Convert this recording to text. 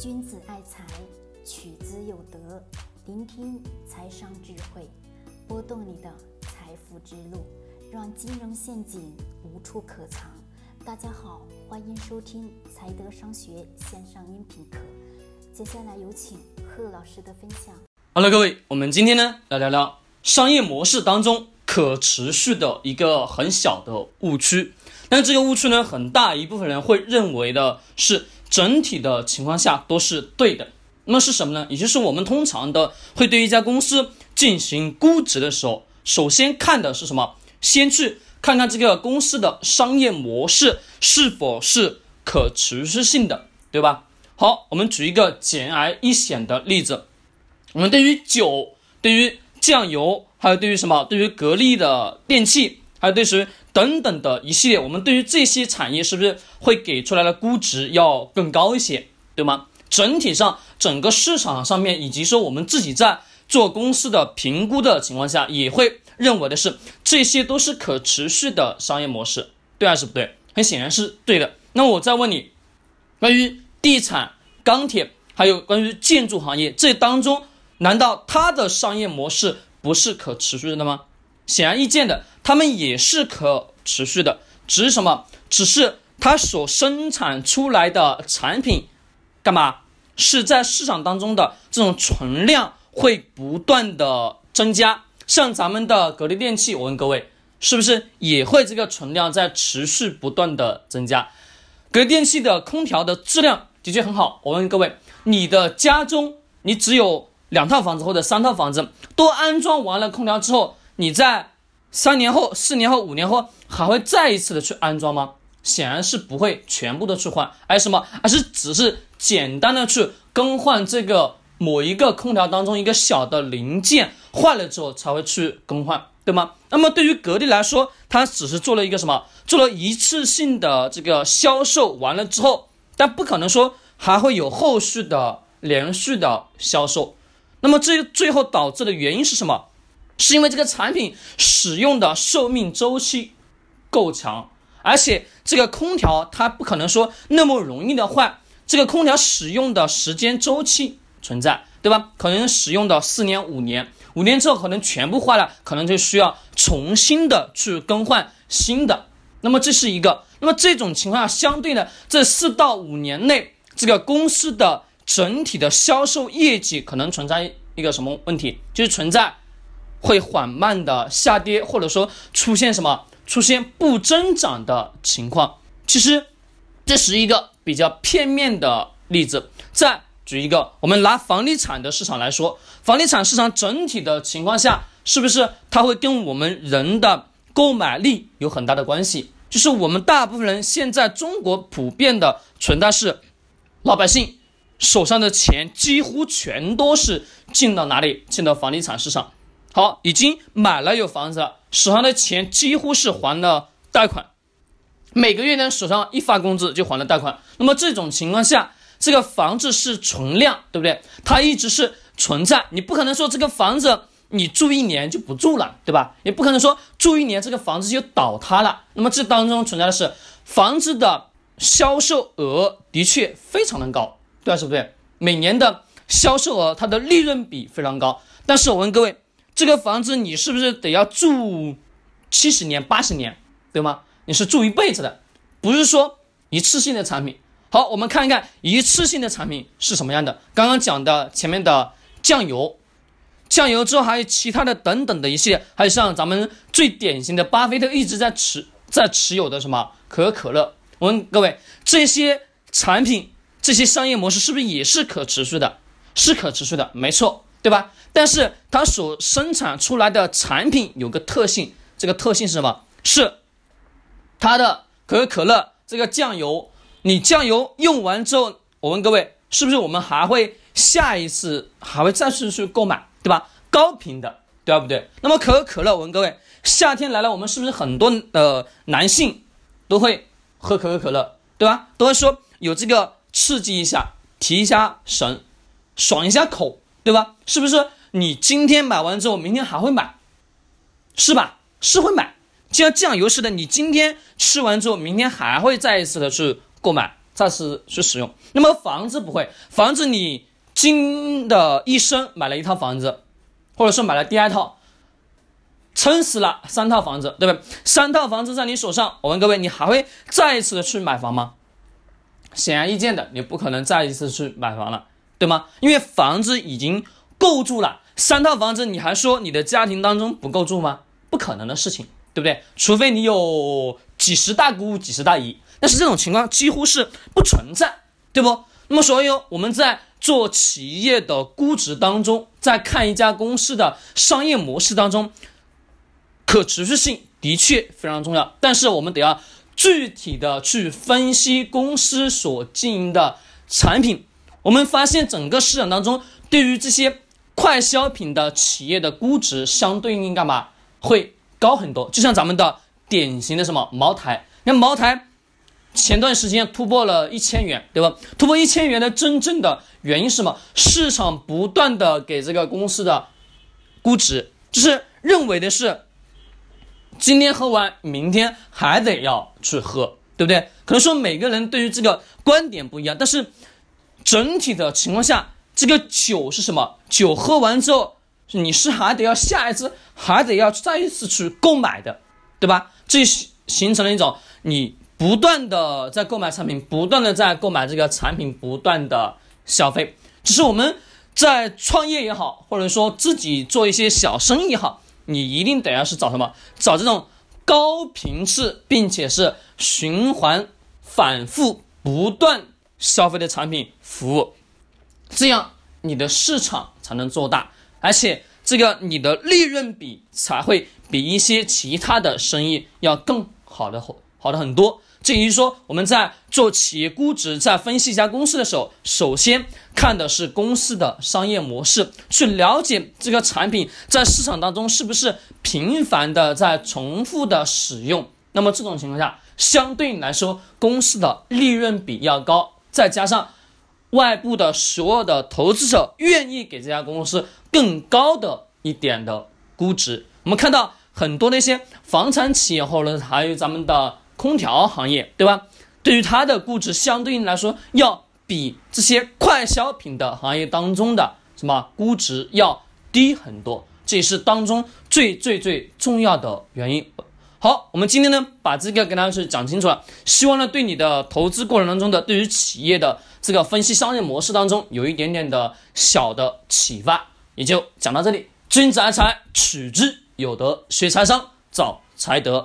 君子爱财，取之有德。聆听财商智慧，拨动你的财富之路，让金融陷阱无处可藏。大家好，欢迎收听财德商学线上音频课。接下来有请贺老师的分享。好了各位，我们今天呢来聊聊商业模式当中可持续的一个很小的误区。但这个误区呢，很大一部分人会认为的是。整体的情况下都是对的，那么是什么呢？也就是我们通常的会对一家公司进行估值的时候，首先看的是什么？先去看看这个公司的商业模式是否是可持续性的，对吧？好，我们举一个简而易显的例子，我们对于酒、对于酱油，还有对于什么？对于格力的电器，还有对于。等等的一系列，我们对于这些产业是不是会给出来的估值要更高一些，对吗？整体上，整个市场上面，以及说我们自己在做公司的评估的情况下，也会认为的是这些都是可持续的商业模式，对还是不对？很显然是对的。那我再问你，关于地产、钢铁，还有关于建筑行业这当中，难道它的商业模式不是可持续的吗？显而易见的。他们也是可持续的，只是什么？只是它所生产出来的产品，干嘛？是在市场当中的这种存量会不断的增加。像咱们的格力电器，我问各位，是不是也会这个存量在持续不断的增加？格力电器的空调的质量的确很好。我问各位，你的家中你只有两套房子或者三套房子，都安装完了空调之后，你在三年后、四年后、五年后还会再一次的去安装吗？显然是不会全部的去换，而什么？而是只是简单的去更换这个某一个空调当中一个小的零件，坏了之后才会去更换，对吗？那么对于格力来说，它只是做了一个什么？做了一次性的这个销售完了之后，但不可能说还会有后续的连续的销售。那么这最后导致的原因是什么？是因为这个产品使用的寿命周期够长，而且这个空调它不可能说那么容易的坏，这个空调使用的时间周期存在，对吧？可能使用的四年五年，五年之后可能全部坏了，可能就需要重新的去更换新的。那么这是一个，那么这种情况下，相对的这四到五年内，这个公司的整体的销售业绩可能存在一个什么问题？就是存在。会缓慢的下跌，或者说出现什么出现不增长的情况。其实这是一个比较片面的例子。再举一个，我们拿房地产的市场来说，房地产市场整体的情况下，是不是它会跟我们人的购买力有很大的关系？就是我们大部分人现在中国普遍的存在是，老百姓手上的钱几乎全都是进到哪里？进到房地产市场。好，已经买了有房子了，手上的钱几乎是还了贷款，每个月呢手上一发工资就还了贷款。那么这种情况下，这个房子是存量，对不对？它一直是存在，你不可能说这个房子你住一年就不住了，对吧？也不可能说住一年这个房子就倒塌了。那么这当中存在的是房子的销售额的确非常的高，对吧？是不对？每年的销售额它的利润比非常高，但是我问各位。这个房子你是不是得要住七十年、八十年，对吗？你是住一辈子的，不是说一次性的产品。好，我们看一看一次性的产品是什么样的。刚刚讲的前面的酱油，酱油之后还有其他的等等的一系列，还有像咱们最典型的巴菲特一直在持在持有的什么可口可乐。我问各位，这些产品、这些商业模式是不是也是可持续的？是可持续的，没错。对吧？但是它所生产出来的产品有个特性，这个特性是什么？是它的可口可乐这个酱油，你酱油用完之后，我问各位，是不是我们还会下一次还会再次去购买，对吧？高频的，对不对？那么可口可乐，我问各位，夏天来了，我们是不是很多呃男性都会喝可口可乐，对吧？都会说有这个刺激一下，提一下神，爽一下口。对吧？是不是你今天买完之后，明天还会买，是吧？是会买，就像酱油似的，你今天吃完之后，明天还会再一次的去购买，再次去使用。那么房子不会，房子你今的一生买了一套房子，或者说买了第二套，撑死了三套房子，对不对？三套房子在你手上，我问各位，你还会再一次的去买房吗？显而易见的，你不可能再一次去买房了，对吗？因为房子已经够住了，三套房子你还说你的家庭当中不够住吗？不可能的事情，对不对？除非你有几十大姑、几十大姨，但是这种情况几乎是不存在，对不？那么，所以我们在做企业的估值当中，在看一家公司的商业模式当中，可持续性的确非常重要，但是我们得要。具体的去分析公司所经营的产品，我们发现整个市场当中，对于这些快消品的企业的估值相对应干嘛会高很多？就像咱们的典型的什么茅台，那茅台前段时间突破了一千元，对吧？突破一千元的真正的原因是什么？市场不断的给这个公司的估值，就是认为的是。今天喝完，明天还得要去喝，对不对？可能说每个人对于这个观点不一样，但是整体的情况下，这个酒是什么？酒喝完之后，你是还得要下一次，还得要再一次去购买的，对吧？这形成了一种你不断的在购买产品，不断的在购买这个产品，不断的消费。只是我们在创业也好，或者说自己做一些小生意也好。你一定得要是找什么？找这种高频次并且是循环反复不断消费的产品服务，这样你的市场才能做大，而且这个你的利润比才会比一些其他的生意要更好的好的很多。至于说我们在做企业估值，在分析一家公司的时候，首先看的是公司的商业模式，去了解这个产品在市场当中是不是频繁的在重复的使用。那么这种情况下，相对来说公司的利润比要高，再加上外部的所有的投资者愿意给这家公司更高的一点的估值。我们看到很多那些房产企业，或者还有咱们的。空调行业，对吧？对于它的估值，相对应来说，要比这些快消品的行业当中的什么估值要低很多，这也是当中最最最重要的原因。好，我们今天呢，把这个跟大家去讲清楚了，希望呢，对你的投资过程当中的，对于企业的这个分析商业模式当中，有一点点的小的启发，也就讲到这里。君子爱财，取之有德；学财商，找财德。